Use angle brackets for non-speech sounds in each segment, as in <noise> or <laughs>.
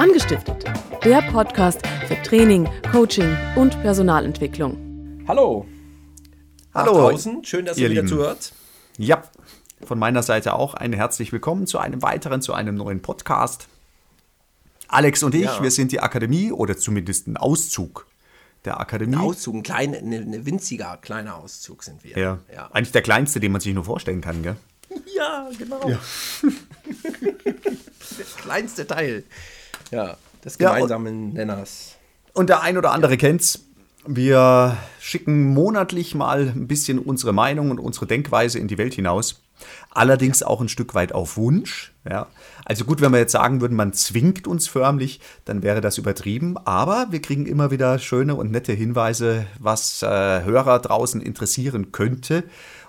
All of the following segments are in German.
Angestiftet, der Podcast für Training, Coaching und Personalentwicklung. Hallo. Hallo. Draußen. Schön, dass ihr, ihr wieder Lieben. zuhört. Ja, von meiner Seite auch ein herzlich willkommen zu einem weiteren, zu einem neuen Podcast. Alex und ich, Ja. wir sind die Akademie oder zumindest ein Auszug der Akademie. Ein Auszug, ein kleiner, eine, eine winziger kleiner Auszug sind wir. ja. ja. Eigentlich der kleinste, den man sich nur vorstellen kann, gell? <laughs> Ja, genau. das <laughs> kleinste Teil. Ja, des Ja, und- gemeinsamen Nenners. Und der ein oder andere kennt's. Wir schicken monatlich mal ein bisschen unsere Meinung und unsere Denkweise in die Welt hinaus. Allerdings auch ein Stück weit auf Wunsch. Ja. Also gut, wenn wir jetzt sagen würden, man zwingt uns förmlich, dann wäre das übertrieben. Aber wir kriegen immer wieder schöne und nette Hinweise, was äh, Hörer draußen interessieren könnte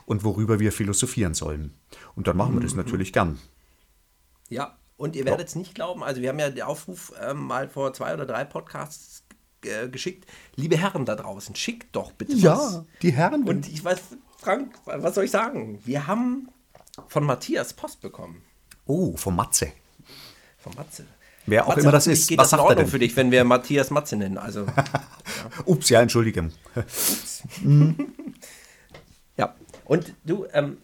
und worüber wir philosophieren sollen. Und dann machen wir das natürlich gern. Ja, und ihr werdet es nicht glauben, also wir haben ja den Aufruf ähm, mal vor zwei oder drei Podcasts äh, geschickt. Liebe Herren da draußen, schickt doch bitte was. die Herren. Und ich weiß, Frank, was soll ich sagen? Wir haben von Matthias Post bekommen. oh, vom Matze. Von Matze. Wer auch Matze, immer das ist. Geht Was das in sagt er Ordnung für dich, wenn wir Matthias Matze nennen? Also, <laughs> Ups, ja, Entschuldigung. <laughs> ja. Und du, ähm,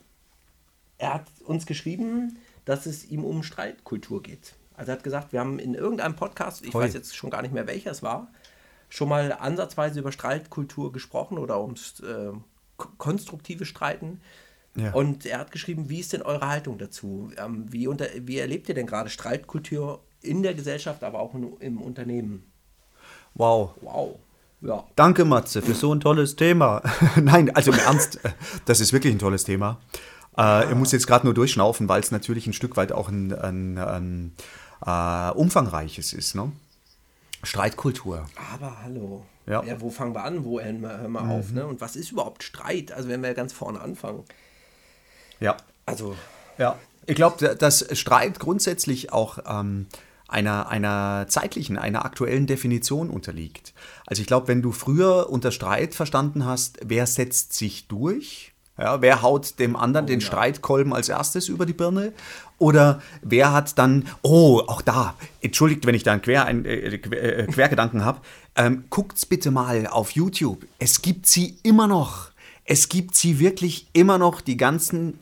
er hat uns geschrieben, dass es ihm um Streitkultur geht. Also er hat gesagt, wir haben in irgendeinem Podcast, ich Ui. weiß jetzt schon gar nicht mehr welcher es war, schon mal ansatzweise über Streitkultur gesprochen oder ums äh, ko- konstruktive Streiten. Ja. Und er hat geschrieben, wie ist denn eure Haltung dazu? Ähm, wie, unter, wie erlebt ihr denn gerade Streitkultur in der Gesellschaft, aber auch in, im Unternehmen? Wow. Wow. Ja. Danke, Matze, für so ein tolles Thema. <laughs> Nein, also im Ernst, äh, das ist wirklich ein tolles Thema. Äh, er muss jetzt gerade nur durchschnaufen, weil es natürlich ein Stück weit auch ein, ein, ein äh, umfangreiches ist. Ne? Streitkultur. Aber hallo. Ja. Ja. wo fangen wir an? Wo hören wir, wir auf? Ne? Und was ist überhaupt Streit? Also wenn wir ganz vorne anfangen. Ja. Also, Ja, ich glaube, dass Streit grundsätzlich auch ähm, einer, einer zeitlichen, einer aktuellen Definition unterliegt. Also ich glaube, wenn du früher unter Streit verstanden hast, wer setzt sich durch, ja, wer haut dem anderen den Streitkolben als erstes über die Birne? Oder wer hat dann, oh, auch da, entschuldigt, wenn ich da einen Quer, ein, äh, Quer, äh, Quergedanken habe, ähm, guckt's bitte mal auf YouTube. Es gibt sie immer noch. Es gibt sie wirklich immer noch, die ganzen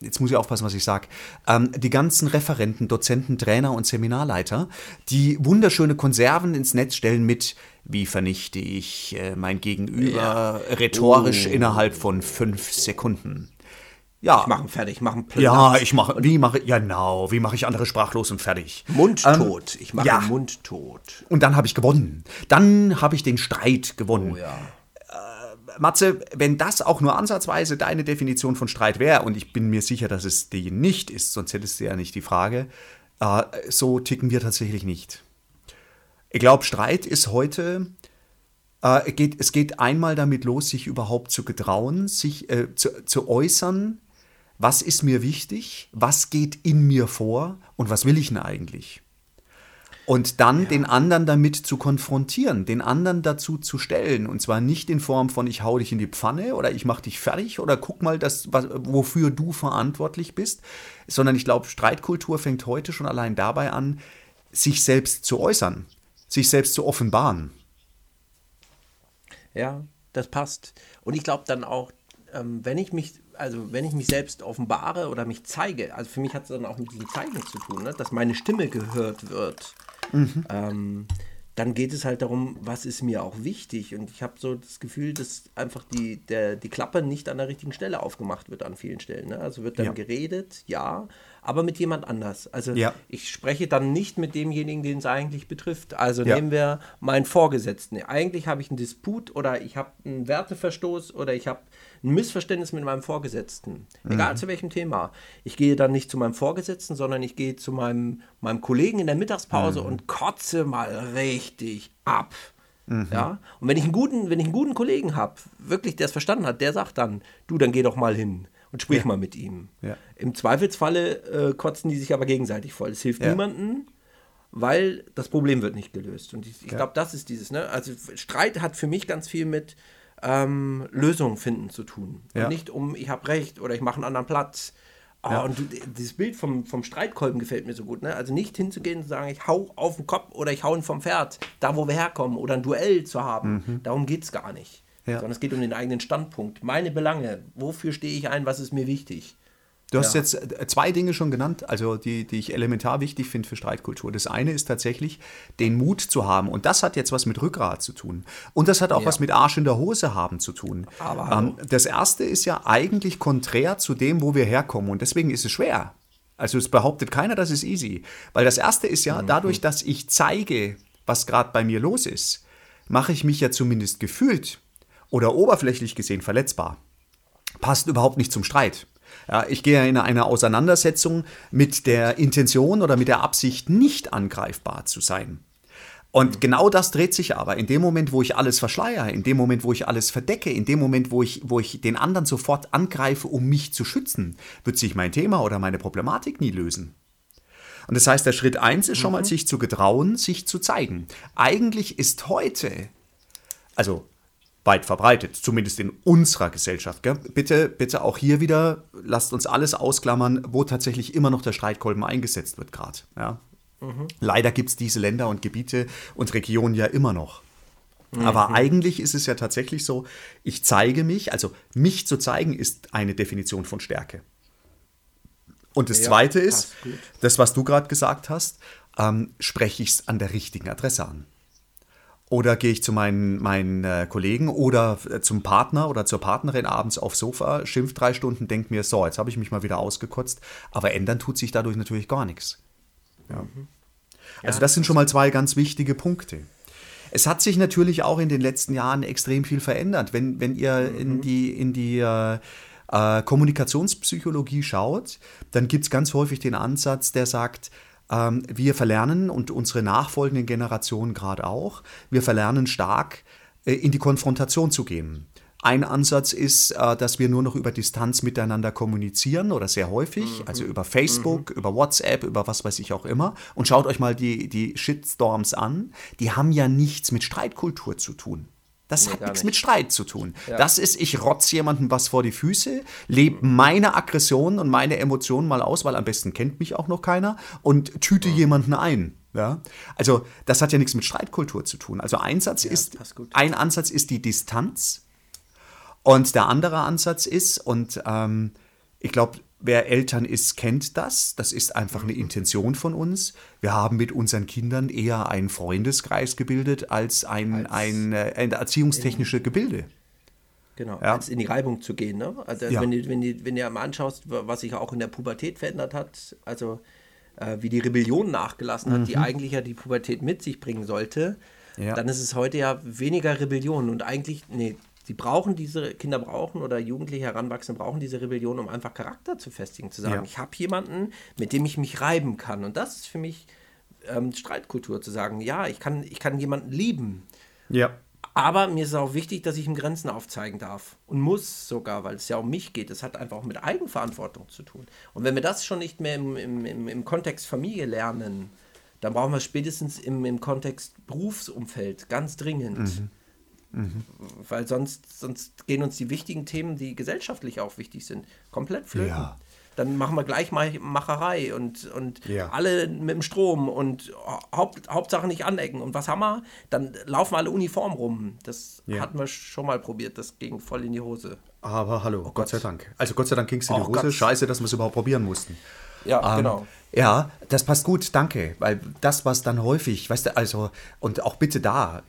jetzt muss ich aufpassen, was ich sage, ähm, die ganzen Referenten, Dozenten, Trainer und Seminarleiter, die wunderschöne Konserven ins Netz stellen mit, wie vernichte ich äh, mein Gegenüber rhetorisch innerhalb von fünf Sekunden. Ja, machen fertig, machen ja, ich mache, wie mache, ja genau, wie mache ich andere sprachlos und fertig. Mundtot. ich mache ja. Mundtot. Und dann habe ich gewonnen. Dann habe ich den Streit gewonnen. Oh ja. Matze, wenn das auch nur ansatzweise deine Definition von Streit wäre, und ich bin mir sicher, dass es die nicht ist, sonst hättest du ja nicht die Frage, äh, so ticken wir tatsächlich nicht. Ich glaube, Streit ist heute, äh, geht, es geht einmal damit los, sich überhaupt zu getrauen, sich äh, zu, zu äußern, was ist mir wichtig, was geht in mir vor und was will ich denn eigentlich? Und dann den anderen damit zu konfrontieren, den anderen dazu zu stellen. Und zwar nicht in Form von, ich hau dich in die Pfanne oder ich mach dich fertig oder guck mal, das, was, wofür du verantwortlich bist, sondern ich glaube, Streitkultur fängt heute schon allein dabei an, sich selbst zu äußern, sich selbst zu offenbaren. Ja, das passt. Und ich glaube dann auch, ähm, wenn ich mich, also wenn ich mich selbst offenbare oder mich zeige, also für mich hat es dann auch mit diesem Zeigen zu tun, ne? dass meine Stimme gehört wird. Ähm, dann geht es halt darum, was ist mir auch wichtig. Und ich habe so das Gefühl, dass einfach die, der, die Klappe nicht an der richtigen Stelle aufgemacht wird an vielen Stellen. Ne? Also wird dann Ja. geredet, ja, aber mit jemand anders. Also Ja. ich spreche dann nicht mit demjenigen, den es eigentlich betrifft. Also Ja. nehmen wir meinen Vorgesetzten. Eigentlich habe ich einen Disput oder ich habe einen Werteverstoß oder ich habe ein Missverständnis mit meinem Vorgesetzten. Egal zu welchem Thema. Ich gehe dann nicht zu meinem Vorgesetzten, sondern ich gehe zu meinem, meinem Kollegen in der Mittagspause und kotze mal richtig ab. Ja? Und wenn ich einen guten, wenn ich einen guten Kollegen habe, wirklich, der es verstanden hat, der sagt dann, du, dann geh doch mal hin und sprich mal mit ihm. Ja. Im Zweifelsfalle äh, kotzen die sich aber gegenseitig voll. Es hilft Ja. niemandem, weil das Problem wird nicht gelöst. Und ich, ich glaube, das ist dieses, ne? Also Streit hat für mich ganz viel mit ähm, Lösungen finden zu tun. Ja. Und nicht um, ich habe recht oder ich mache einen anderen Platz. Oh, ja. Und du, dieses Bild vom, vom Streitkolben gefällt mir so gut. Ne? Also nicht hinzugehen und sagen, ich hau auf den Kopf oder ich hau ihn vom Pferd, da wo wir herkommen, oder ein Duell zu haben. Mhm. Darum geht es gar nicht. Ja. Sondern es geht um den eigenen Standpunkt. Meine Belange. Wofür stehe ich ein? Was ist mir wichtig? Du hast ja. jetzt äh, zwei Dinge schon genannt, also die, die ich elementar wichtig finde für Streitkultur. Das eine ist tatsächlich, den Mut zu haben. Und das hat jetzt was mit Rückgrat zu tun. Und das hat auch ja. was mit Arsch in der Hose haben zu tun. Aber ähm, das erste ist ja eigentlich konträr zu dem, wo wir herkommen. Und deswegen ist es schwer. Also es behauptet keiner, das ist easy. Weil das erste ist ja, mhm. dadurch, dass ich zeige, was gerade bei mir los ist, mache ich mich ja zumindest gefühlt oder oberflächlich gesehen verletzbar. Passt überhaupt nicht zum Streit. Ja, ich gehe in eine Auseinandersetzung mit der Intention oder mit der Absicht, nicht angreifbar zu sein. Und mhm. genau das dreht sich aber. In dem Moment, wo ich alles verschleiere, in dem Moment, wo ich alles verdecke, in dem Moment, wo ich, wo ich den anderen sofort angreife, um mich zu schützen, wird sich mein Thema oder meine Problematik nie lösen. Und das heißt, der Schritt eins ist schon mal, mhm. sich zu getrauen, sich zu zeigen. Eigentlich ist heute, also weit verbreitet, zumindest in unserer Gesellschaft. Gell? Bitte, bitte auch hier wieder, lasst uns alles ausklammern, wo tatsächlich immer noch der Streitkolben eingesetzt wird gerade. Ja? Mhm. Leider gibt es diese Länder und Gebiete und Regionen ja immer noch. Mhm. Aber eigentlich ist es ja tatsächlich so, ich zeige mich, also mich zu zeigen ist eine Definition von Stärke. Und das ja, Zweite ist, das, was du gerade gesagt hast, ähm, spreche ich es an der richtigen Adresse an. Oder gehe ich zu meinen, meinen äh, Kollegen oder äh, zum Partner oder zur Partnerin abends aufs Sofa, schimpft drei Stunden, denkt mir, so, jetzt habe ich mich mal wieder ausgekotzt. Aber ändern tut sich dadurch natürlich gar nichts. Ja. Mhm. Also das sind schon mal zwei ganz wichtige Punkte. Es hat sich natürlich auch in den letzten Jahren extrem viel verändert. Wenn, wenn ihr mhm. in die, in die äh, äh Kommunikationspsychologie schaut, dann gibt es ganz häufig den Ansatz, der sagt, wir verlernen und unsere nachfolgenden Generationen gerade auch, wir verlernen stark äh, in die Konfrontation zu gehen. Ein Ansatz ist, äh, dass wir nur noch über Distanz miteinander kommunizieren oder sehr häufig, mhm. also über Facebook, mhm. über WhatsApp, über was weiß ich auch immer. Und schaut euch mal die, die Shitstorms an. Die haben ja nichts mit Streitkultur zu tun. Das nee, hat nichts nicht. mit Streit zu tun. Ja. Das ist, ich rotze jemandem was vor die Füße, lebe meine Aggressionen und meine Emotionen mal aus, weil am besten kennt mich auch noch keiner und tüte ja. jemanden ein. Ja? Also das hat ja nichts mit Streitkultur zu tun. Also ein, Satz ja, ist, ein Ansatz ist die Distanz und der andere Ansatz ist, und ähm, ich glaube, Wer Eltern ist, kennt das. Das ist einfach eine Intention von uns. Wir haben mit unseren Kindern eher einen Freundeskreis gebildet als ein, als ein, äh, ein erziehungstechnische Gebilde. Genau, ja. als in die Reibung zu gehen. Ne? Also ja. wenn, du, wenn, du, wenn du mal anschaust, was sich auch in der Pubertät verändert hat, also äh, wie die Rebellion nachgelassen hat, mhm. die eigentlich ja die Pubertät mit sich bringen sollte, ja. dann ist es heute ja weniger Rebellion und eigentlich, nee, Sie brauchen diese, Kinder brauchen oder Jugendliche Heranwachsende brauchen diese Rebellion, um einfach Charakter zu festigen, zu sagen, ja. ich habe jemanden, mit dem ich mich reiben kann. Und das ist für mich ähm, Streitkultur, zu sagen, ja, ich kann, ich kann jemanden lieben. Ja. Aber mir ist es auch wichtig, dass ich ihm Grenzen aufzeigen darf. Und muss sogar, weil es ja um mich geht. Das hat einfach auch mit Eigenverantwortung zu tun. Und wenn wir das schon nicht mehr im, im, im, im Kontext Familie lernen, dann brauchen wir es spätestens im, im Kontext Berufsumfeld ganz dringend. Mhm. Mhm. Weil sonst, sonst gehen uns die wichtigen Themen, die gesellschaftlich auch wichtig sind, komplett flöten. Ja. Dann machen wir gleich mal Macherei und, und ja. alle mit dem Strom und Haupt, Hauptsache nicht anecken. Und was haben wir? Dann laufen alle uniform rum. Das ja. hatten wir schon mal probiert, das ging voll in die Hose. Aber hallo, oh Gott. Gott sei Dank. Also Gott sei Dank ging es in die oh Hose. Gott. Scheiße, dass wir es überhaupt probieren mussten. Ja, ähm, genau. Ja, das passt gut, danke. Weil das, was dann häufig, weißt du, also, und auch bitte da,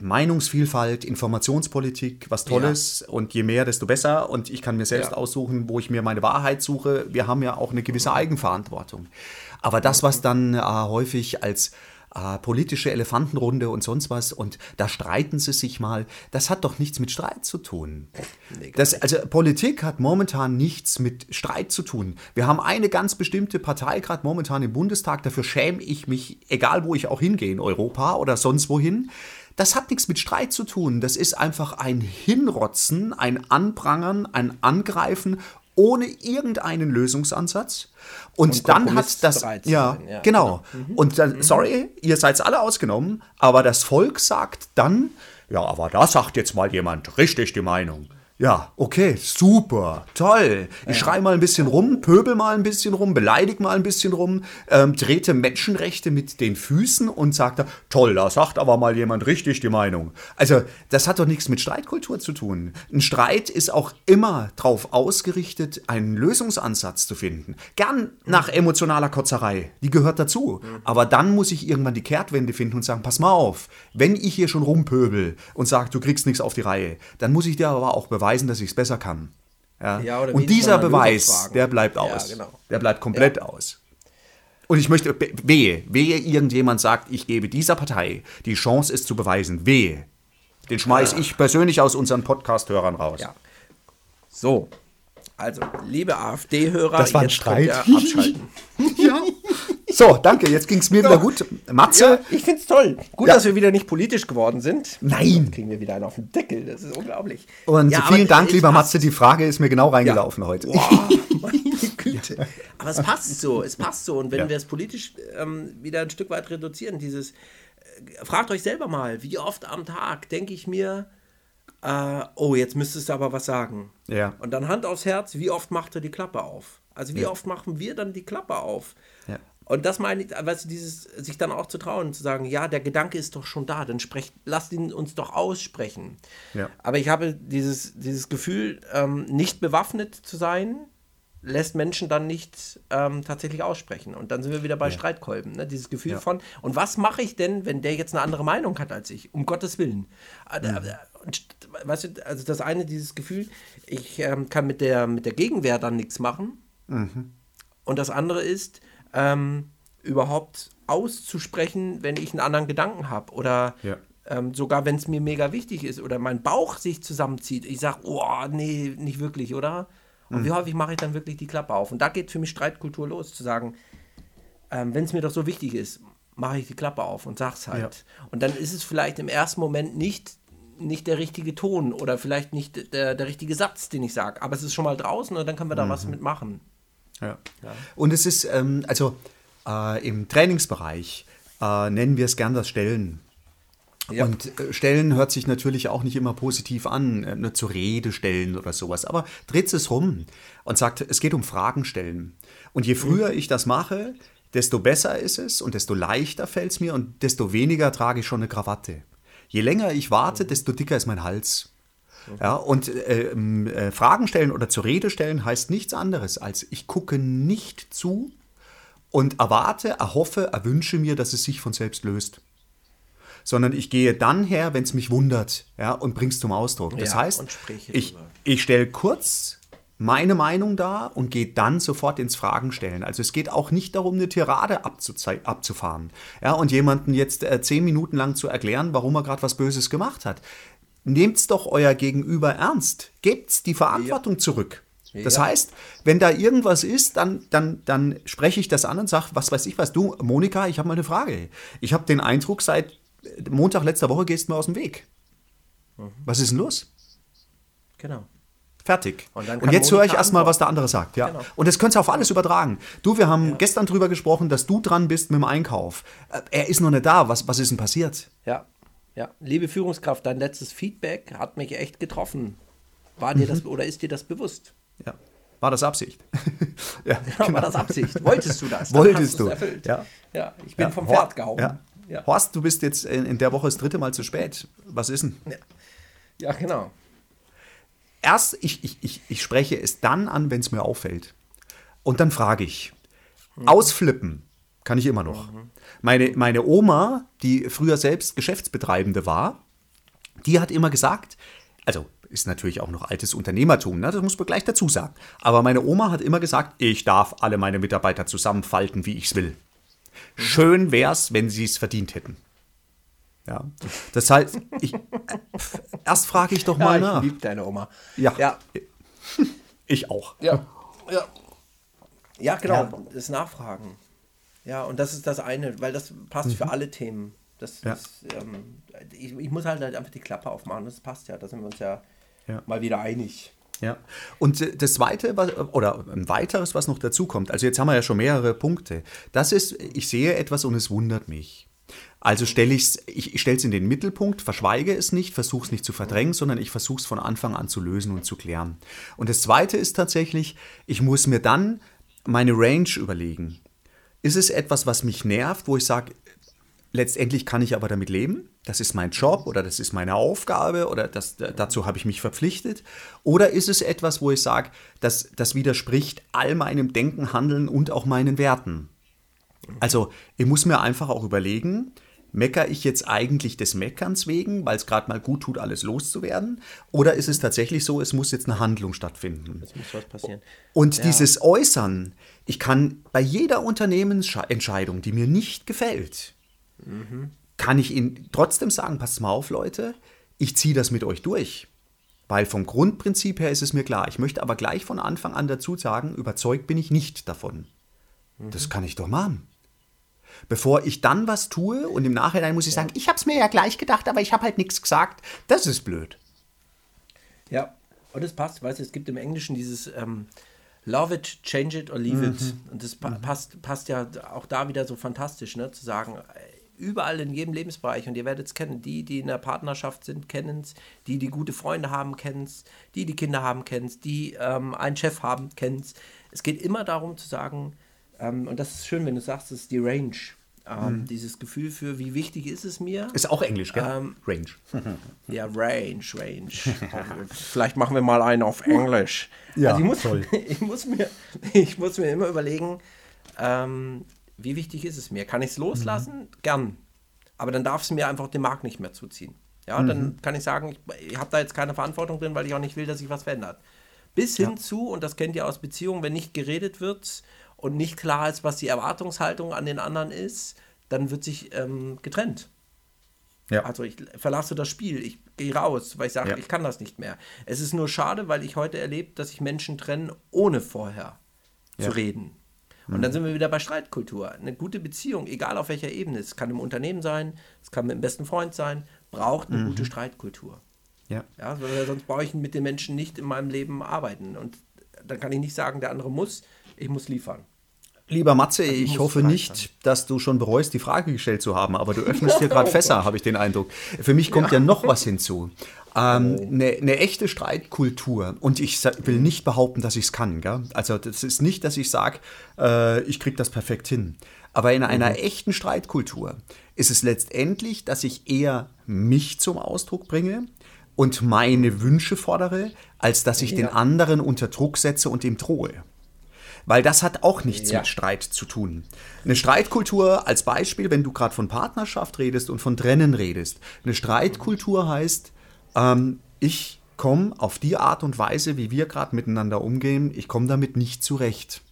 Meinungsvielfalt, Informationspolitik, was Tolles ja. und je mehr, desto besser. Und ich kann mir selbst ja. aussuchen, wo ich mir meine Wahrheit suche. Wir haben ja auch eine gewisse Eigenverantwortung. Aber das, was dann äh, häufig als äh, politische Elefantenrunde und sonst was und da streiten sie sich mal. Das hat doch nichts mit Streit zu tun. das, also Politik hat momentan nichts mit Streit zu tun. Wir haben eine ganz bestimmte Partei gerade momentan im Bundestag, dafür schäme ich mich, egal wo ich auch hingehe, in Europa oder sonst wohin. Das hat nichts mit Streit zu tun. Das ist einfach ein Hinrotzen, ein Anprangern, ein Angreifen ohne irgendeinen Lösungsansatz. Und, und dann hat das, ja, ja, genau. genau. Mhm. Und dann, mhm. sorry, ihr seid alle ausgenommen, aber das Volk sagt dann, ja, aber da sagt jetzt mal jemand richtig die Meinung. Ja, okay, super, toll. Ich schrei mal ein bisschen rum, pöbel mal ein bisschen rum, beleidig mal ein bisschen rum, ähm, trete Menschenrechte mit den Füßen und sagt da, toll, da sagt aber mal jemand richtig die Meinung. Also, das hat doch nichts mit Streitkultur zu tun. Ein Streit ist auch immer darauf ausgerichtet, einen Lösungsansatz zu finden. Gern nach emotionaler Kotzerei, die gehört dazu. Aber dann muss ich irgendwann die Kehrtwende finden und sagen, pass mal auf, wenn ich hier schon rumpöbel und sage, du kriegst nichts auf die Reihe, dann muss ich dir aber auch beweisen, dass ich es besser kann. Ja? Ja, und dieser Beweis, der bleibt Ja, aus. genau. Der bleibt komplett aus. Und ich möchte, wehe, wehe, irgendjemand sagt, ich gebe dieser Partei die Chance, es zu beweisen. Wehe. Den schmeiß ich persönlich aus unseren Podcast-Hörern raus. Ja. So. Also, liebe AfD-Hörer, Das war ein jetzt Streit. abschalten. <laughs> Ja. So, danke, jetzt ging es mir wieder gut. Matze, Ja, ich find's toll. Gut, Ja. dass wir wieder nicht politisch geworden sind. Nein. Sonst kriegen wir wieder einen auf den Deckel. Das ist unglaublich. und Ja, vielen Dank, es lieber. Matze, die Frage ist mir genau reingelaufen heute. Boah, <laughs> meine Güte. Aber es passt so, es passt so. Und wenn Ja. wir es politisch ähm, wieder ein Stück weit reduzieren, dieses, äh, fragt euch selber mal, wie oft am Tag denke ich mir, äh, oh, jetzt müsstest du aber was sagen. Ja. Und dann Hand aufs Herz, wie oft macht er die Klappe auf? Also wie Ja. oft machen wir dann die Klappe auf? Ja. Und das meine ich, weißt du, dieses, sich dann auch zu trauen, zu sagen, ja, der Gedanke ist doch schon da, dann sprecht, lasst ihn uns doch aussprechen. Ja. Aber ich habe dieses, dieses Gefühl, ähm, nicht bewaffnet zu sein, lässt Menschen dann nicht ähm, tatsächlich aussprechen. Und dann sind wir wieder bei Streitkolben. Ne? Dieses Gefühl Ja. von, und was mache ich denn, wenn der jetzt eine andere Meinung hat als ich? Um Gottes Willen. Äh, Mhm. äh, Und, weißt du, also das eine, dieses Gefühl, ich ähm, kann mit der, mit der Gegenwehr dann nichts machen. Mhm. Und das andere ist, ähm, überhaupt auszusprechen, wenn ich einen anderen Gedanken habe. Oder Ja. ähm, sogar wenn es mir mega wichtig ist oder mein Bauch sich zusammenzieht. Ich sage, oh, nee, nicht wirklich, oder? Und Mhm. wie häufig mache ich dann wirklich die Klappe auf? Und da geht für mich Streitkultur los, zu sagen, ähm, wenn es mir doch so wichtig ist, mache ich die Klappe auf und sag's halt. Und dann ist es vielleicht im ersten Moment nicht, nicht der richtige Ton oder vielleicht nicht der, der richtige Satz, den ich sage. Aber es ist schon mal draußen und dann können wir da Mhm. was mitmachen. Ja. Und es ist, ähm, also äh, im Trainingsbereich äh, nennen wir es gern das Stellen. Ja. Und äh, Stellen hört sich natürlich auch nicht immer positiv an, äh, nur zur Rede stellen oder sowas. Aber dreht es rum und sagt, es geht um Fragen stellen. Und je früher ich das mache, desto besser ist es und desto leichter fällt es mir und desto weniger trage ich schon eine Krawatte. Je länger ich warte, desto dicker ist mein Hals. Ja, und äh, äh, Fragen stellen oder zur Rede stellen heißt nichts anderes als ich gucke nicht zu und erwarte, erhoffe, erwünsche mir, dass es sich von selbst löst. Sondern ich gehe dann her, wenn es mich wundert, ja, und bring's zum Ausdruck. Das Ja, heißt, ich, ich stelle kurz meine Meinung dar und gehe dann sofort ins Fragen stellen. Also es geht auch nicht darum, eine Tirade abzufahren. Ja, und jemanden jetzt äh, zehn Minuten lang zu erklären, warum er gerade was Böses gemacht hat. Nehmt's doch euer Gegenüber ernst. Gebt's die Verantwortung zurück. Das Ja. heißt, wenn da irgendwas ist, dann, dann, dann spreche ich das an und sage, was weiß ich was, du, Monika, ich habe mal eine Frage. Ich habe den Eindruck, seit Montag letzter Woche gehst du mir aus dem Weg. Mhm. Was ist denn los? Genau. Fertig. Und Und, jetzt höre ich erstmal, was der andere sagt. Ja. Genau. Und das könnt ihr auf alles übertragen. Du, wir haben gestern drüber gesprochen, dass du dran bist mit dem Einkauf. Äh, Er ist noch nicht da. Was, was ist denn passiert? Ja, ja. Liebe Führungskraft, dein letztes Feedback hat mich echt getroffen. War dir Mhm. das oder ist dir das bewusst? Ja. War das Absicht? <laughs> ja, Ja, War das Absicht? Wolltest du das? <laughs> Dann Genau. Wolltest du. Erfüllt. Ja. ja, ich bin Ja, vom Pferd gehauen. Ja. Ja. Horst, du bist jetzt in, in der Woche das dritte Mal zu spät. Was ist denn? ja, genau. Erst, ich, ich, ich, ich spreche es dann an, wenn es mir auffällt. Und dann frage ich. Ausflippen kann ich immer noch. Meine, meine Oma, die früher selbst Geschäftsbetreibende war, die hat immer gesagt, also ist natürlich auch noch altes Unternehmertum, ne? das muss man gleich dazu sagen. Aber meine Oma hat immer gesagt, ich darf alle meine Mitarbeiter zusammenfalten, wie ich es will. Schön wär's, wenn sie es verdient hätten. Ja. Das heißt, ich, erst frage ich doch mal Ja, nach. ich liebe deine Oma. Ja. Ja, <laughs> Ich auch. ja, ja. Ja, genau, Ja. das Nachfragen. Ja, und das ist das eine, weil das passt für alle Themen. Das Mhm. Ja. ist, ähm, ich, ich muss halt, halt einfach die Klappe aufmachen, das passt ja, da sind wir uns ja, mal wieder einig. Ja. Und das zweite, was, oder ein weiteres, was noch dazu kommt, also jetzt haben wir ja schon mehrere Punkte. Das ist, ich sehe etwas und es wundert mich. Also stelle ich, ich stelle es in den Mittelpunkt, verschweige es nicht, versuche es nicht zu verdrängen, sondern ich versuche es von Anfang an zu lösen und zu klären. Und das Zweite ist tatsächlich, ich muss mir dann meine Range überlegen. Ist es etwas, was mich nervt, wo ich sage, letztendlich kann ich aber damit leben? Das ist mein Job oder das ist meine Aufgabe oder das, dazu habe ich mich verpflichtet? Oder ist es etwas, wo ich sage, das, das widerspricht all meinem Denken, Handeln und auch meinen Werten? Also ich muss mir einfach auch überlegen, meckere ich jetzt eigentlich des Meckerns wegen, weil es gerade mal gut tut, alles loszuwerden? Oder ist es tatsächlich so, es muss jetzt eine Handlung stattfinden? Es muss was passieren. Und Ja. dieses Äußern, ich kann bei jeder Unternehmensentscheidung, die mir nicht gefällt, kann ich Ihnen trotzdem sagen, passt mal auf, Leute, ich ziehe das mit euch durch. Weil vom Grundprinzip her ist es mir klar. Ich möchte aber gleich von Anfang an dazu sagen, überzeugt bin ich nicht davon. Das kann ich doch machen. Bevor ich dann was tue und im Nachhinein muss ich sagen, ich habe es mir ja gleich gedacht, aber ich habe halt nichts gesagt, das ist blöd. Ja, und es passt, weißt du, es gibt im Englischen dieses ähm, Love it, change it or leave it. Und das pa passt, passt ja auch da wieder so fantastisch, ne? Zu sagen, äh, überall in jedem Lebensbereich, und ihr werdet es kennen, die, die in der Partnerschaft sind, kennen es, die, die gute Freunde haben, kennen es, die, die Kinder haben, kennen es, die ähm, einen Chef haben, kennen es. Es geht immer darum zu sagen, ähm, und das ist schön, wenn du sagst, das ist die Range. Ähm, Dieses Gefühl für, wie wichtig ist es mir? Ist auch Englisch, gell? Ähm, Range. <laughs> Ja, Range, Range. <laughs> Vielleicht machen wir mal einen auf Englisch. Ja, also ich muss, toll. <laughs> Ich muss, mir, ich muss mir immer überlegen, ähm, wie wichtig ist es mir? Kann ich es loslassen? Mhm. Gern. Aber dann darf es mir einfach den Markt nicht mehr zuziehen. Ja, Mhm. dann kann ich sagen, ich, ich habe da jetzt keine Verantwortung drin, weil ich auch nicht will, dass sich was verändert. Bis hin zu, und das kennt ihr aus Beziehungen, wenn nicht geredet wird und nicht klar ist, was die Erwartungshaltung an den anderen ist, dann wird sich ähm, getrennt. Ja. Also ich verlasse das Spiel, ich gehe raus, weil ich sage, Ja. ich kann das nicht mehr. Es ist nur schade, weil ich heute erlebe, dass sich Menschen trennen, ohne vorher Ja. Mhm. zu reden. Und dann sind wir wieder bei Streitkultur. Eine gute Beziehung, egal auf welcher Ebene, es kann im Unternehmen sein, es kann mit dem besten Freund sein, braucht eine Mhm. gute Streitkultur. Ja. Ja, sonst brauche ich mit den Menschen nicht in meinem Leben arbeiten. Und dann kann ich nicht sagen, der andere muss, ich muss liefern. Lieber Matze, Also ich ich hoffe nicht, dass du schon bereust, die Frage gestellt zu haben, aber du öffnest dir gerade <laughs> Fässer, habe ich den Eindruck. Für mich kommt ja, noch was hinzu. Ähm, Eine eine echte Streitkultur. Und ich will nicht behaupten, dass ich es kann. Gell? Also das ist nicht, dass ich sage, äh, ich kriege das perfekt hin. Aber in einer echten Streitkultur ist es letztendlich, dass ich eher mich zum Ausdruck bringe und meine Wünsche fordere, als dass ich den anderen unter Druck setze und ihm drohe. Weil das hat auch nichts Ja. mit Streit zu tun. Eine Streitkultur als Beispiel, wenn du gerade von Partnerschaft redest und von Trennen redest. Eine Streitkultur heißt, ähm, ich komme auf die Art und Weise, wie wir gerade miteinander umgehen, ich komme damit nicht zurecht.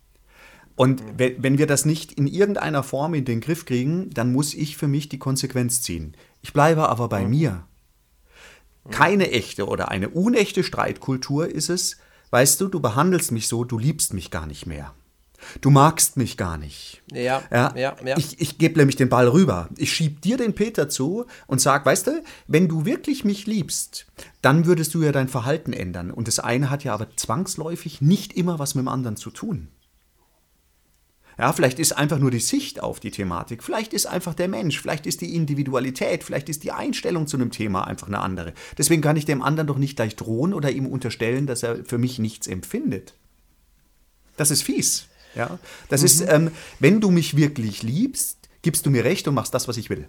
Und wenn, wenn wir das nicht in irgendeiner Form in den Griff kriegen, dann muss ich für mich die Konsequenz ziehen. Ich bleibe aber bei mir. Keine echte oder eine unechte Streitkultur ist es, weißt du, du behandelst mich so, du liebst mich gar nicht mehr. Du magst mich gar nicht. Ja, Ja, ja, ja. Ich, ich gebe nämlich den Ball rüber. Ich schieb dir den Peter zu und sag, weißt du, wenn du wirklich mich liebst, dann würdest du ja dein Verhalten ändern. Und das eine hat ja aber zwangsläufig nicht immer was mit dem anderen zu tun. Ja, vielleicht ist einfach nur die Sicht auf die Thematik, vielleicht ist einfach der Mensch, vielleicht ist die Individualität, vielleicht ist die Einstellung zu einem Thema einfach eine andere. Deswegen kann ich dem anderen doch nicht gleich drohen oder ihm unterstellen, dass er für mich nichts empfindet. Das ist fies. Ja, das ist, ähm, wenn du mich wirklich liebst, gibst du mir recht und machst das, was ich will.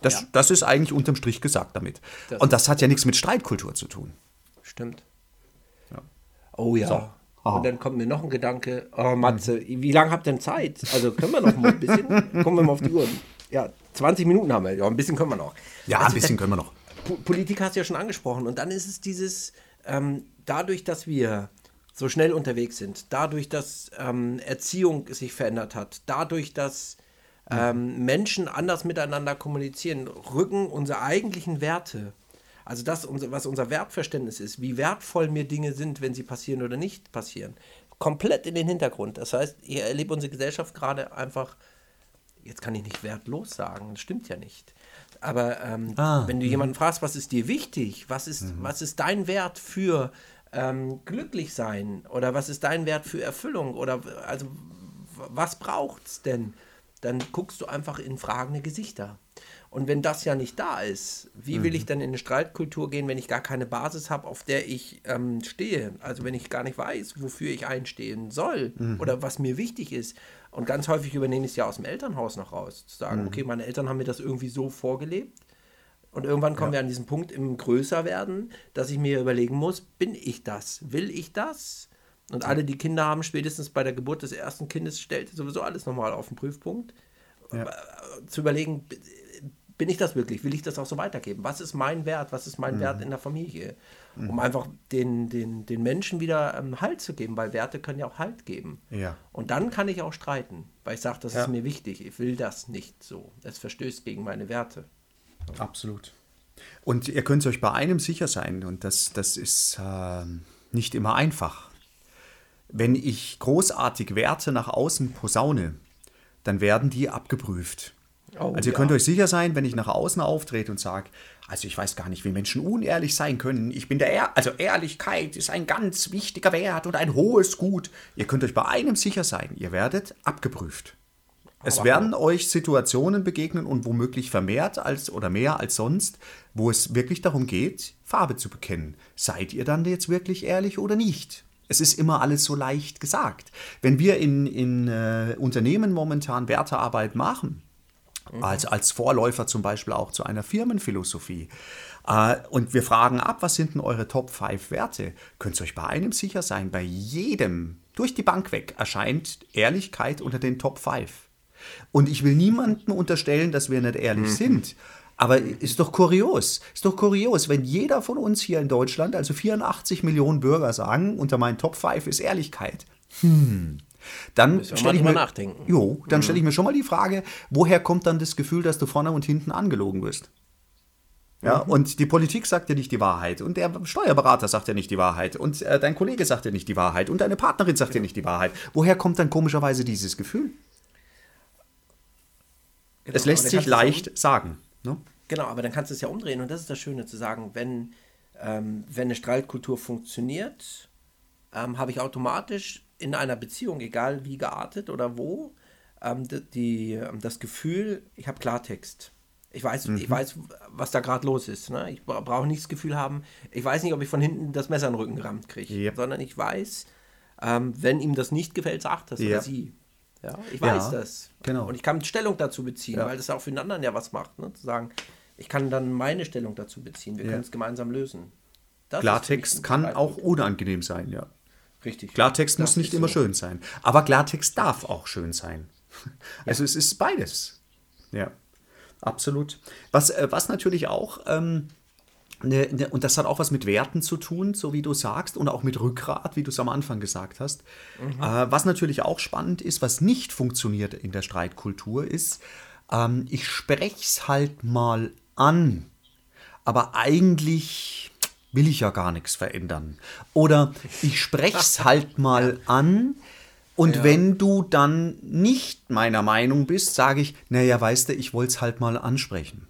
Das, Ja. das ist eigentlich unterm Strich gesagt damit. Das und das hat ja nichts mit Streitkultur zu tun. Stimmt. Ja. Oh ja. So. Ah. Und dann kommt mir noch ein Gedanke. Oh, Matze, wie lange habt ihr denn Zeit? Also können wir noch mal ein bisschen? <laughs> Kommen wir mal auf die Uhr. Ja, 20 Minuten haben wir. Ja, ein bisschen können wir noch. Ja, Also, ein bisschen können wir noch. Po- Politik hast du ja schon angesprochen. Und dann ist es dieses, ähm, dadurch, dass wir so schnell unterwegs sind, dadurch, dass ähm, Erziehung sich verändert hat, dadurch, dass ähm, Menschen anders miteinander kommunizieren, rücken unsere eigentlichen Werte, also das, was unser Wertverständnis ist, wie wertvoll mir Dinge sind, wenn sie passieren oder nicht passieren, komplett in den Hintergrund. Das heißt, ich erlebe unsere Gesellschaft gerade einfach jetzt kann ich nicht wertlos sagen, das stimmt ja nicht. Aber ähm, Ah, wenn du jemanden fragst, was ist dir wichtig, was ist, was ist dein Wert für ähm, glücklich sein oder was ist dein Wert für Erfüllung oder also was braucht's denn? dann guckst du einfach in fragende Gesichter. Und wenn das ja nicht da ist, wie will mhm. ich dann in eine Streitkultur gehen, wenn ich gar keine Basis habe, auf der ich ähm, stehe? Also wenn ich gar nicht weiß, wofür ich einstehen soll mhm. oder was mir wichtig ist. Und ganz häufig übernehme ich es ja aus dem Elternhaus noch raus. Zu sagen, mhm. okay, meine Eltern haben mir das irgendwie so vorgelebt. Und irgendwann kommen ja. wir an diesen Punkt im Größerwerden, dass ich mir überlegen muss, bin ich das? Will ich das? Und alle, die Kinder haben, spätestens bei der Geburt des ersten Kindes, stellt sowieso alles nochmal auf den Prüfpunkt. Ja. Zu überlegen, bin ich das wirklich? Will ich das auch so weitergeben? Was ist mein Wert? Was ist mein mhm. Wert in der Familie? Mhm. Um einfach den, den, den Menschen wieder ähm, Halt zu geben, weil Werte können ja auch Halt geben. Ja. Und dann kann ich auch streiten, weil ich sage, das ja. ist mir wichtig. Ich will das nicht so. Es verstößt gegen meine Werte. Absolut. Und ihr könnt euch bei einem sicher sein, und das, das ist äh, nicht immer einfach. Wenn ich großartig Werte nach außen posaune, dann werden die abgeprüft. Oh, also ihr ja. könnt euch sicher sein, wenn ich nach außen auftrete und sage, also ich weiß gar nicht, wie Menschen unehrlich sein können. Ich bin der er also Ehrlichkeit ist ein ganz wichtiger Wert und ein hohes Gut. Ihr könnt euch bei einem sicher sein, ihr werdet abgeprüft. Es werden euch Situationen begegnen und womöglich vermehrt als oder mehr als sonst, wo es wirklich darum geht, Farbe zu bekennen. Seid ihr dann jetzt wirklich ehrlich oder nicht? Es ist immer alles so leicht gesagt. Wenn wir in, in äh, Unternehmen momentan Wertearbeit machen, mhm. als, als Vorläufer zum Beispiel auch zu einer Firmenphilosophie, äh, und wir fragen ab, was sind denn eure Top 5 Werte, könnt ihr euch bei einem sicher sein, bei jedem durch die Bank weg erscheint Ehrlichkeit unter den Top 5. Und ich will niemandem unterstellen, dass wir nicht ehrlich mhm. sind. Aber ist doch kurios, ist doch kurios, wenn jeder von uns hier in Deutschland, also 84 Millionen Bürger sagen, unter meinen Top 5 ist Ehrlichkeit. Hm. Dann stelle ich, mir, nachdenken. Jo, dann mhm. stelle ich mir schon mal die Frage, woher kommt dann das Gefühl, dass du vorne und hinten angelogen wirst? Ja, mhm. und die Politik sagt dir nicht die Wahrheit und der Steuerberater sagt dir nicht die Wahrheit und äh, dein Kollege sagt dir nicht die Wahrheit und deine Partnerin sagt ja. dir nicht die Wahrheit. Woher kommt dann komischerweise dieses Gefühl? Genau, es lässt sich leicht sagen. Ne? Genau, aber dann kannst du es ja umdrehen und das ist das Schöne zu sagen, wenn, ähm, wenn eine Streitkultur funktioniert, ähm, habe ich automatisch in einer Beziehung, egal wie geartet oder wo, ähm, die, ähm, das Gefühl, ich habe Klartext. Ich weiß, mhm. ich weiß, was da gerade los ist. Ne? Ich brauche nicht das Gefühl haben, ich weiß nicht, ob ich von hinten das Messer in den Rücken gerammt kriege, yep. sondern ich weiß, ähm, wenn ihm das nicht gefällt, sagt das yep. oder sie. Ja, ich weiß ja, das. Genau. Und ich kann Stellung dazu beziehen, ja. weil das auch für den anderen ja was macht. Ne? Zu sagen, ich kann dann meine Stellung dazu beziehen. Wir ja. können es gemeinsam lösen. Das Klartext kann auch unangenehm sein, ja. Richtig. Klartext muss nicht immer schön sein. Aber Klartext darf auch schön sein. <laughs> Also es ist beides. Ja, absolut. Was, äh, was natürlich auch ähm, Ne, ne, und das hat auch was mit Werten zu tun, so wie du sagst, und auch mit Rückgrat, wie du es am Anfang gesagt hast. Mhm. Äh, was natürlich auch spannend ist, was nicht funktioniert in der Streitkultur, ist, ähm, ich spreche es halt mal an, aber eigentlich will ich ja gar nichts verändern. Oder ich spreche es halt <laughs> mal an, und ja. wenn du dann nicht meiner Meinung bist, sage ich, naja, weißt du, ich wollte es halt mal ansprechen.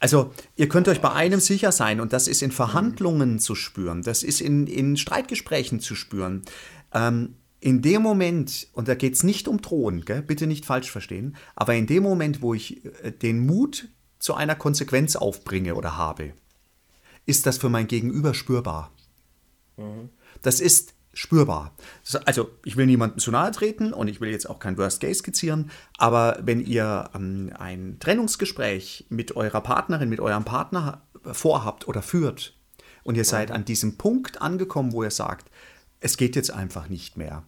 Also ihr könnt euch bei einem sicher sein und das ist in Verhandlungen zu spüren, das ist in, in Streitgesprächen zu spüren. Ähm, in dem Moment, und da geht es nicht um Drohen, gell? bitte nicht falsch verstehen, aber in dem Moment, wo ich äh, den Mut zu einer Konsequenz aufbringe oder habe, ist das für mein Gegenüber spürbar. Mhm. Das ist spürbar. Also ich will niemandem zu nahe treten und ich will jetzt auch kein Worst Case skizzieren, aber wenn ihr ähm, ein Trennungsgespräch mit eurer Partnerin, mit eurem Partner vorhabt oder führt und ihr seid an diesem Punkt angekommen, wo ihr sagt, es geht jetzt einfach nicht mehr.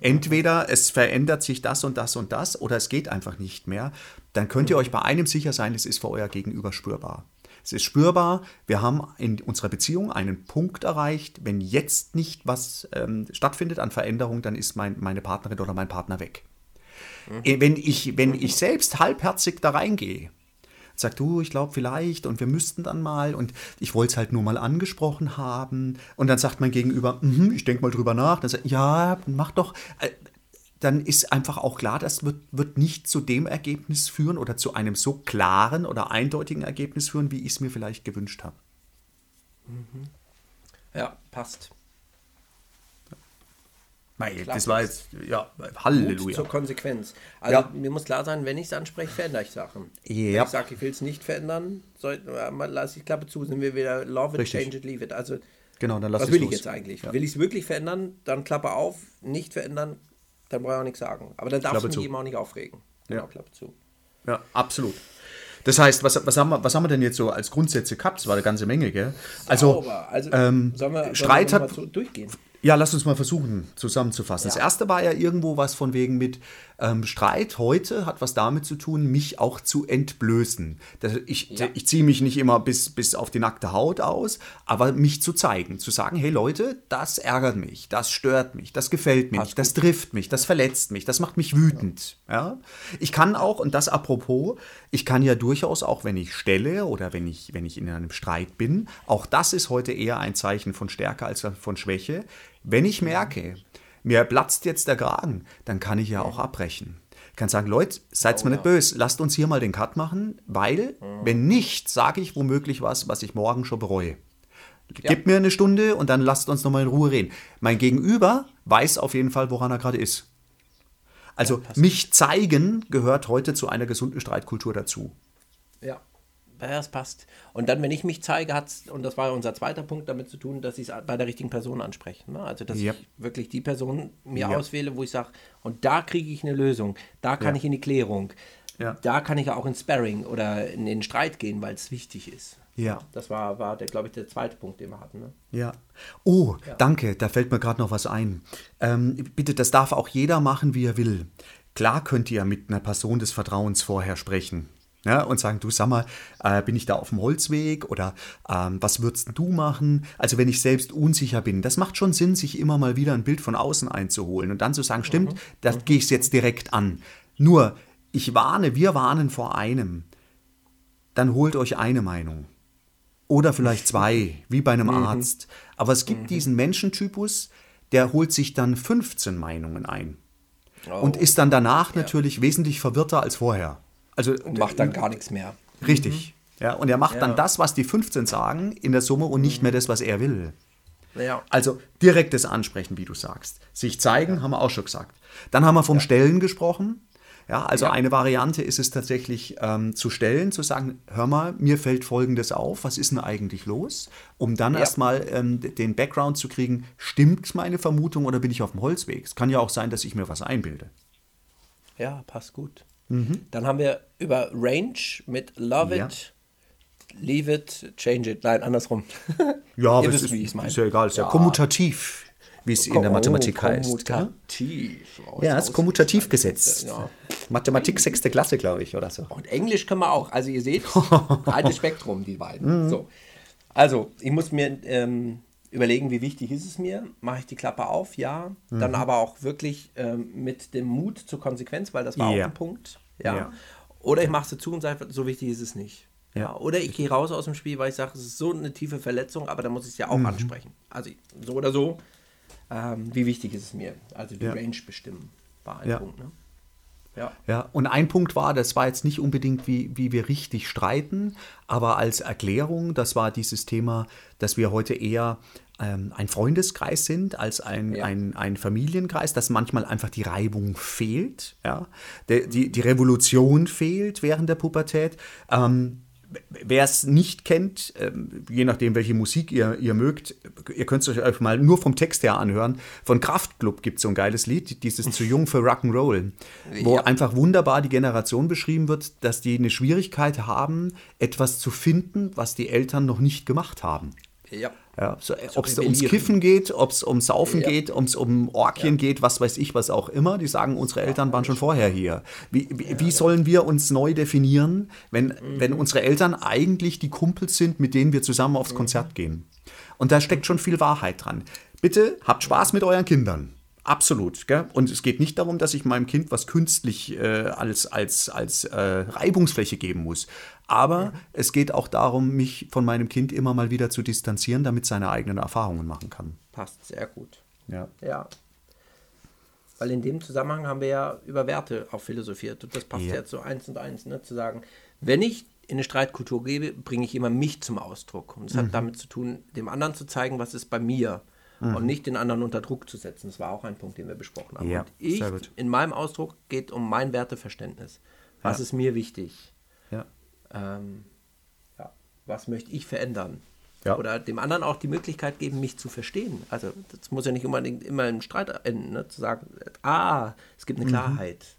Entweder es verändert sich das und das und das oder es geht einfach nicht mehr, dann könnt ihr euch bei einem sicher sein, es ist für euer Gegenüber spürbar. Es ist spürbar, wir haben in unserer Beziehung einen Punkt erreicht. Wenn jetzt nicht was ähm, stattfindet an Veränderung, dann ist mein, meine Partnerin oder mein Partner weg. Mhm. Wenn, ich, wenn ich selbst halbherzig da reingehe, sag du, ich glaube vielleicht und wir müssten dann mal und ich wollte es halt nur mal angesprochen haben und dann sagt mein Gegenüber, mm ich denke mal drüber nach, dann sagt, ja, mach doch. Dann ist einfach auch klar, das wird, wird nicht zu dem Ergebnis führen oder zu einem so klaren oder eindeutigen Ergebnis führen, wie ich es mir vielleicht gewünscht habe. Mhm. Ja, passt. Nein, Klar, das war jetzt, ja, Halleluja. zur Konsequenz. Also Ja. mir muss klar sein, wenn ich es anspreche, verändere ich Sachen. Ja. Wenn ich sage, ich will es nicht verändern, mal lasse ich Klappe zu, sind wir wieder love it, Richtig. change it, leave it. Also Genau, dann lass was es will los. ich jetzt eigentlich? Will ich es wirklich verändern, dann Klappe auf, nicht verändern, dann brauche ich auch nichts sagen. Aber dann darf Klappe ich zu. mich eben auch nicht aufregen. Genau, Ja. Klappe zu. Ja, absolut. Das heißt, was, was, haben wir, was haben wir denn jetzt so als Grundsätze gehabt? Das war eine ganze Menge, gell? Also, also ähm, sollen wir, Streit sollen wir hat- durchgehen. Ja, lass uns mal versuchen zusammenzufassen. Das Ja. erste war ja irgendwo was von wegen mit ähm, Streit heute hat was damit zu tun, mich auch zu entblößen. Ich Ja. ich ziehe mich nicht immer bis, bis auf die nackte Haut aus, aber mich zu zeigen, zu sagen, hey Leute, das ärgert mich, das stört mich, das gefällt mir nicht, das trifft mich, das verletzt mich, das macht mich wütend. Ja. Ich kann auch, und das apropos, ich kann ja durchaus auch, wenn ich stelle oder wenn ich, wenn ich in einem Streit bin, auch das ist heute eher ein Zeichen von Stärke als von Schwäche. Wenn ich merke, mir platzt jetzt der Kragen, dann kann ich ja auch abbrechen. Ich kann sagen, Leute, seid mir nicht böse, lasst uns hier mal den Cut machen, weil, wenn nicht, sage ich womöglich was, was ich morgen schon bereue. Gebt mir eine Stunde und dann lasst uns nochmal in Ruhe reden. Mein Gegenüber weiß auf jeden Fall, woran er gerade ist. Also mich zeigen gehört heute zu einer gesunden Streitkultur dazu. Ja. Ja, das passt. Und dann, wenn ich mich zeige, hat es, und das war unser zweiter Punkt, damit zu tun, dass ich es bei der richtigen Person anspreche. Ne? Also, dass Ja. ich wirklich die Person mir Ja. auswähle, wo ich sage, und da kriege ich eine Lösung, da kann Ja. ich in die Klärung, Ja. da kann ich auch ins Sparring oder in den Streit gehen, weil es wichtig ist. Ja. Das war, war der, glaube ich, der zweite Punkt, den wir hatten. Ne? Ja. Oh, danke, da fällt mir gerade noch was ein. Ähm, bitte, das darf auch jeder machen, wie er will. Klar könnt ihr mit einer Person des Vertrauens vorher sprechen. Ja, und sagen, du sag mal, äh, bin ich da auf dem Holzweg oder ähm, was würdest du machen? Also wenn ich selbst unsicher bin, das macht schon Sinn, sich immer mal wieder ein Bild von außen einzuholen und dann zu sagen, stimmt, da gehe ich es jetzt direkt an. Nur, ich warne, wir warnen vor einem. Dann holt euch eine Meinung. Oder vielleicht <laughs> zwei, wie bei einem Arzt. Aber es gibt diesen Menschentypus, der holt sich dann 15 Meinungen ein. Und ist dann danach natürlich wesentlich verwirrter als vorher. Also Und macht dann gar nichts mehr. richtig. Ja, und er macht Ja. dann das, was die 15 sagen, in der Summe und nicht mehr das, was er will. Ja. Also direktes Ansprechen, wie du sagst. Sich zeigen, haben wir auch schon gesagt. Dann haben wir vom Stellen gesprochen. Ja, also Ja. eine Variante ist es tatsächlich ähm, zu stellen, zu sagen, hör mal, mir fällt Folgendes auf, was ist denn eigentlich los? Um dann Ja. erstmal ähm, den Background zu kriegen, stimmt meine Vermutung oder bin ich auf dem Holzweg? Es kann ja auch sein, dass ich mir was einbilde. Ja, passt gut. Dann haben wir über Range mit Love Mhm. Ja. it, Leave it, Change it. Nein, andersrum. <laughs> Ja, aber wisst, ist, wie ich es meine. ist ja egal, ist ja, kommutativ, wie es in der Mathematik heißt. gell? Kommutativ. Ja, es ist kommutativ gesetzt. Ja. Mathematik sechste Klasse, glaube ich, oder so. Und Englisch können wir auch. Also ihr seht, <laughs> breites Spektrum, die Mhm. beiden. So. Also, ich muss mir ähm, überlegen, wie wichtig ist es mir. Mache ich die Klappe auf? Ja. Dann Mhm. aber auch wirklich ähm, mit dem Mut zur Konsequenz, weil das war Ja. auch ein Punkt. Ja. Ja. Oder ich mache es zu und sage, so wichtig ist es nicht. Ja. Oder ich gehe raus aus dem Spiel, weil ich sage, es ist so eine tiefe Verletzung, aber da muss ich es ja auch Mhm. ansprechen. Also so oder so, ähm, wie wichtig ist es mir? Also die Ja. Range bestimmen war ein. Punkt. Ne? Ja. Ja, und ein Punkt war, das war jetzt nicht unbedingt, wie, wie wir richtig streiten, aber als Erklärung, das war dieses Thema, dass wir heute eher ähm, ein Freundeskreis sind als ein, Ja. ein, ein Familienkreis, dass manchmal einfach die Reibung fehlt, ja? Der, die, die Revolution fehlt während der Pubertät. Ähm, Wer es nicht kennt, ähm, je nachdem, welche Musik ihr, ihr mögt, ihr könnt es euch mal nur vom Text her anhören. Von Kraftklub gibt es so ein geiles Lied, dieses Zu jung für Rock'n'Roll, wo Ja. einfach wunderbar die Generation beschrieben wird, dass die eine Schwierigkeit haben, etwas zu finden, was die Eltern noch nicht gemacht haben. Ja. Ja, so, ob es ums. Kiffen geht, ob es um Saufen Ja. geht, ob es um Orgien geht, was weiß ich, was auch immer. Die sagen, unsere Eltern waren schon vorher hier. Wie, wie, wie sollen wir uns neu definieren, wenn, wenn unsere Eltern eigentlich die Kumpels sind, mit denen wir zusammen aufs Konzert gehen? Und da steckt schon viel Wahrheit dran. Bitte habt Spaß mit euren Kindern. Absolut. Gell? Und es geht nicht darum, dass ich meinem Kind was künstlich äh, als, als, als äh, Reibungsfläche geben muss. Aber es geht auch darum, mich von meinem Kind immer mal wieder zu distanzieren, damit es seine eigenen Erfahrungen machen kann. Passt sehr gut. Ja. Ja. Weil in dem Zusammenhang haben wir ja über Werte auch philosophiert. Und das passt Ja. ja, zu eins und eins, ne? zu sagen, wenn ich in eine Streitkultur gebe, bringe ich immer mich zum Ausdruck. Und es Mhm. hat damit zu tun, dem anderen zu zeigen, was ist bei mir. Und nicht den anderen unter Druck zu setzen. Das war auch ein Punkt, den wir besprochen haben. Ja, und ich, in meinem Ausdruck geht um mein Werteverständnis. Was Ja. ist mir wichtig? Ja. Ähm, ja, was möchte ich verändern? Ja. Oder dem anderen auch die Möglichkeit geben, mich zu verstehen. Also das muss ja nicht unbedingt immer im Streit enden, ne? zu sagen, ah, es gibt eine Klarheit.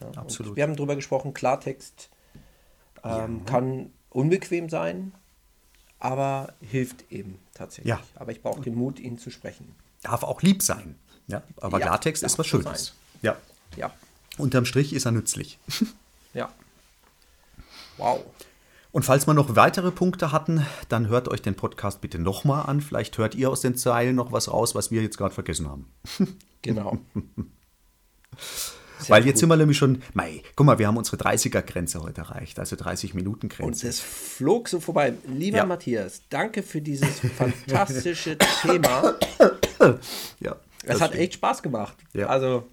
Mhm. Absolut. Wir haben darüber gesprochen, Klartext ähm, kann unbequem sein, aber hilft eben tatsächlich. Ja. Aber ich brauche den Mut, ihn zu sprechen. Darf auch lieb sein. Ja, aber Ja, Klartext ist was Schönes. sein. Ja. Ja, Unterm Strich ist er nützlich. <laughs> ja. Wow. Und falls wir noch weitere Punkte hatten, dann hört euch den Podcast bitte nochmal an. Vielleicht hört ihr aus den Zeilen noch was raus, was wir jetzt gerade vergessen haben. <laughs> Genau. <laughs> Sehr Weil jetzt gut. sind wir nämlich schon, mei, guck mal, wir haben unsere 30er-Grenze heute erreicht, also 30 minuten Und grenze es flog so vorbei. Lieber Ja. Matthias, danke für dieses fantastische <laughs> Thema. Ja, Es hat stimmt. echt Spaß gemacht. Ja. Also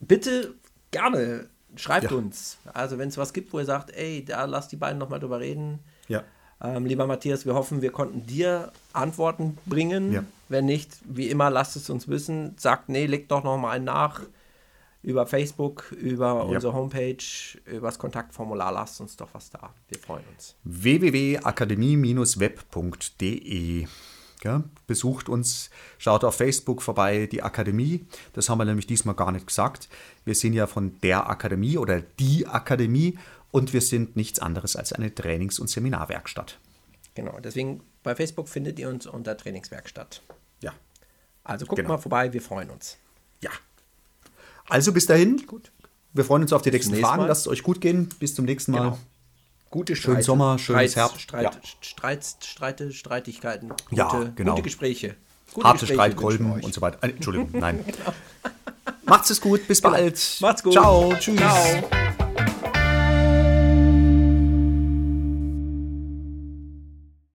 bitte gerne schreibt Ja. uns. Also wenn es was gibt, wo ihr sagt, ey, da lass die beiden nochmal drüber reden. Ja. Ähm, lieber Matthias, wir hoffen, wir konnten dir Antworten bringen. Ja. Wenn nicht, wie immer, lasst es uns wissen. Sagt, nee, legt doch noch mal einen nach. Über Facebook, über unsere Homepage, über das Kontaktformular, lasst uns doch was da. Wir freuen uns. www.akademie-web.de. Ja, besucht uns, schaut auf Facebook vorbei, die Akademie. Das haben wir nämlich diesmal gar nicht gesagt. Wir sind ja von der Akademie oder die Akademie und wir sind nichts anderes als eine Trainings- und Seminarwerkstatt. Genau, deswegen bei Facebook findet ihr uns unter Trainingswerkstatt. Ja. Also guckt Genau. mal vorbei, wir freuen uns. Ja. Also bis dahin. Gut. Wir freuen uns auf die nächsten nächste Fragen. Mal. Lasst es euch gut gehen. Bis zum nächsten Mal. Genau. Gute Schönen Streite. Sommer, schönes Streits- Herbst. Streit, Ja. Streit, Streite, Streitigkeiten. Gute, Ja, genau. Gute Gespräche. Gute Harte Gespräche Streitkolben und so weiter. Äh, Entschuldigung, <laughs> nein. Macht's es gut. Bis bald. Macht's gut. Ciao. Tschüss. Ciao.